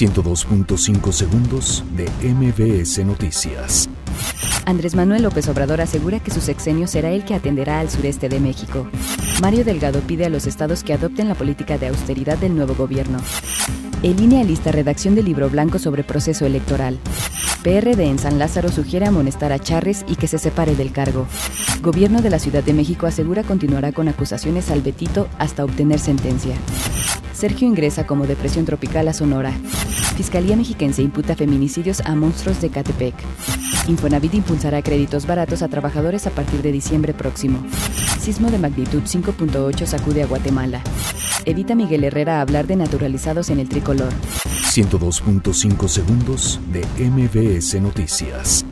102.5 segundos de MBS Noticias. Andrés Manuel López Obrador asegura que su sexenio será el que atenderá al sureste de México. Mario Delgado pide a los estados que adopten la política de austeridad del nuevo gobierno. El INE alista redacción del libro blanco sobre proceso electoral. PRD en San Lázaro sugiere amonestar a Charres y que se separe del cargo. Gobierno de la Ciudad de México asegura continuará con acusaciones al Betito hasta obtener sentencia. Sergio ingresa como depresión tropical a Sonora. Fiscalía Mexiquense imputa feminicidios a monstruos de Catepec. Infonavit impulsará créditos baratos a trabajadores a partir de diciembre próximo. Sismo de magnitud 5.8 sacude a Guatemala. Evita Miguel Herrera hablar de naturalizados en el tricolor. 102.5 segundos de MBS Noticias.